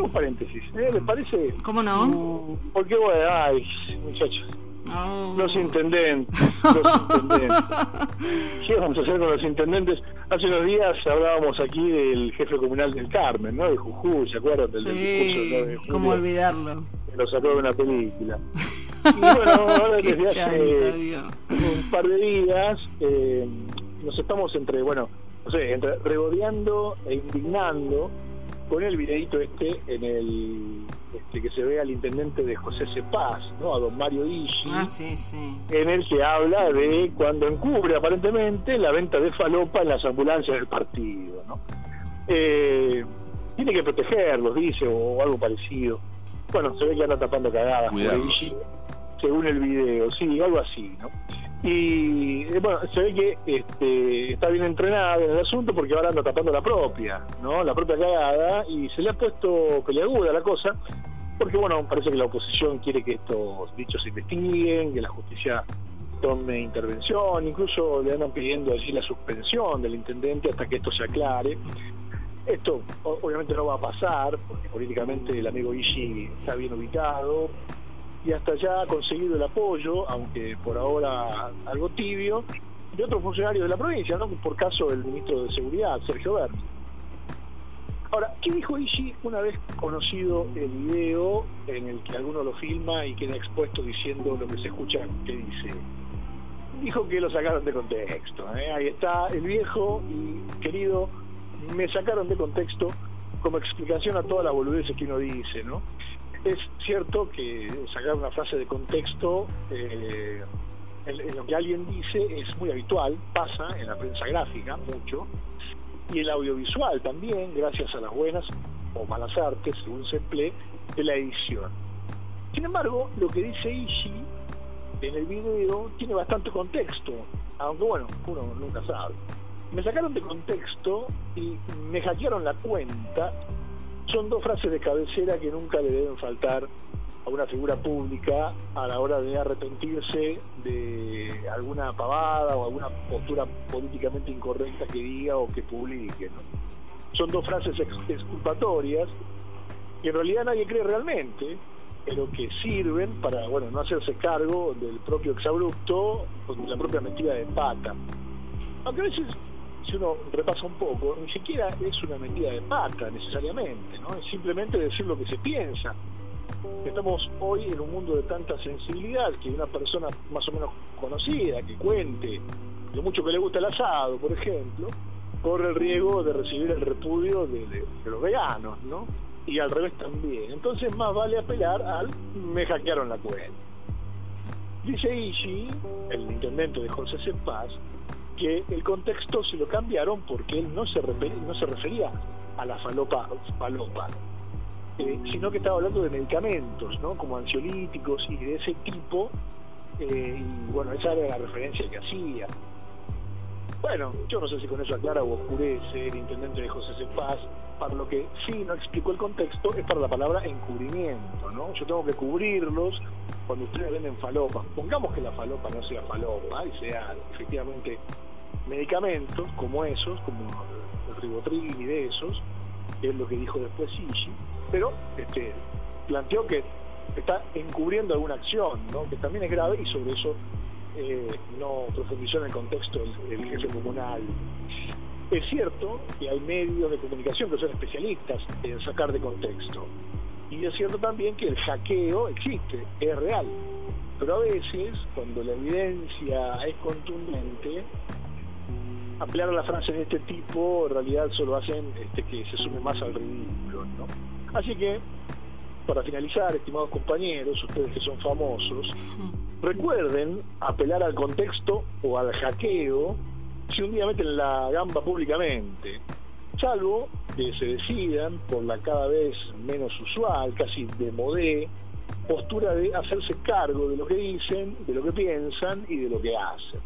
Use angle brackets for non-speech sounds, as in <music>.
hago un paréntesis. ¿eh? ¿Les parece? ¿Cómo no? Mm, porque, bueno, ay, muchachos. Oh. Los intendentes, <laughs> los intendentes. ¿Qué vamos a hacer con los intendentes? Hace unos días hablábamos aquí del jefe comunal del Carmen, ¿no? De Jujuy, ¿se acuerdan? Del, del discurso Sí, ¿no? de Julio, cómo olvidarlo. que Lo sacó de una película. <laughs> Y bueno, ahora desde hace un par de días eh, nos estamos entre, bueno, no sé, entre regodeando e indignando con el videito este en el este, que se ve al intendente de José Cepaz, ¿no? A don Mario Ishi. Ah, sí, sí. en el que habla de cuando encubre aparentemente la venta de falopa en las ambulancias del partido, ¿no? Eh, tiene que protegerlos, dice, o algo parecido. Bueno, se ve que anda tapando cagadas por ahí, según el video, sí, algo así, ¿no? Y bueno, se ve que este, está bien entrenado en el asunto porque ahora anda tapando la propia, ¿no? La propia cagada y se le ha puesto peleaguda la cosa porque bueno, parece que la oposición quiere que estos dichos se investiguen, que la justicia tome intervención, incluso le andan pidiendo allí la suspensión del intendente hasta que esto se aclare. Esto obviamente no va a pasar, porque políticamente el amigo Ishi está bien ubicado y hasta ya ha conseguido el apoyo, aunque por ahora algo tibio, de otros funcionarios de la provincia, ¿no? por caso el ministro de Seguridad, Sergio Berni. Ahora, ¿qué dijo Ishi una vez conocido el video en el que alguno lo filma y queda expuesto diciendo lo que se escucha que dice? Dijo que lo sacaron de contexto. ¿eh? Ahí está el viejo y querido, me sacaron de contexto como explicación a todas las boludeces que uno dice, ¿no? Es cierto que sacar una frase de contexto eh, en, lo que alguien dice es muy habitual, pasa en la prensa gráfica mucho, y el audiovisual también, gracias a las buenas o malas artes, según se emplee, de la edición. Sin embargo, lo que dice Ishi en el video tiene bastante contexto, aunque bueno, uno nunca sabe. Me sacaron de contexto y me hackearon la cuenta. Son dos frases de cabecera que nunca le deben faltar a una figura pública a la hora de arrepentirse de alguna pavada o alguna postura políticamente incorrecta que diga o que publique. Son dos frases ex- exculpatorias que en realidad nadie cree realmente, pero que sirven para bueno no hacerse cargo del propio exabrupto o de la propia metida de pata. Aunque a veces, si uno repasa un poco, ni siquiera es una metida de pata necesariamente, ¿no? Es simplemente decir lo que se piensa. Estamos hoy en un mundo de tanta sensibilidad que una persona más o menos conocida, que cuente lo mucho que le gusta el asado, por ejemplo, corre el riesgo de recibir el repudio de, los veganos, ¿no? Y al revés también. Entonces más vale apelar al me hackearon la cuenta. Dice Ishi, el intendente de José Cepaz, que el contexto se lo cambiaron porque él no se, refer- no se refería a la falopa, falopa eh, sino que estaba hablando de medicamentos, ¿no? Como ansiolíticos y de ese tipo. eh, y bueno, esa era la referencia que hacía. Bueno, yo no sé si con eso aclara o oscurece el intendente de José Cepaz. Para lo que sí no explicó el contexto es para la palabra encubrimiento, ¿no? Yo tengo que cubrirlos cuando ustedes venden falopa. Pongamos que la falopa no sea falopa y sea efectivamente medicamentos como esos, como el ribotril y de esos, que es lo que dijo después Ishi, pero este, planteó que está encubriendo alguna acción, ¿no? que también es grave y sobre eso eh, no profundizó en el contexto el, el jefe comunal. Es cierto que hay medios de comunicación que son especialistas en sacar de contexto. Y es cierto también que el hackeo existe, es real. Pero a veces, cuando la evidencia es contundente, ampliar la frase de este tipo en realidad solo hacen este, que se sume más al ridículo. ¿no? Así que, para finalizar, estimados compañeros, ustedes que son famosos, recuerden apelar al contexto o al hackeo si un día meten la gamba públicamente, salvo que se decidan por la cada vez menos usual, casi de modé, postura de hacerse cargo de lo que dicen, de lo que piensan y de lo que hacen.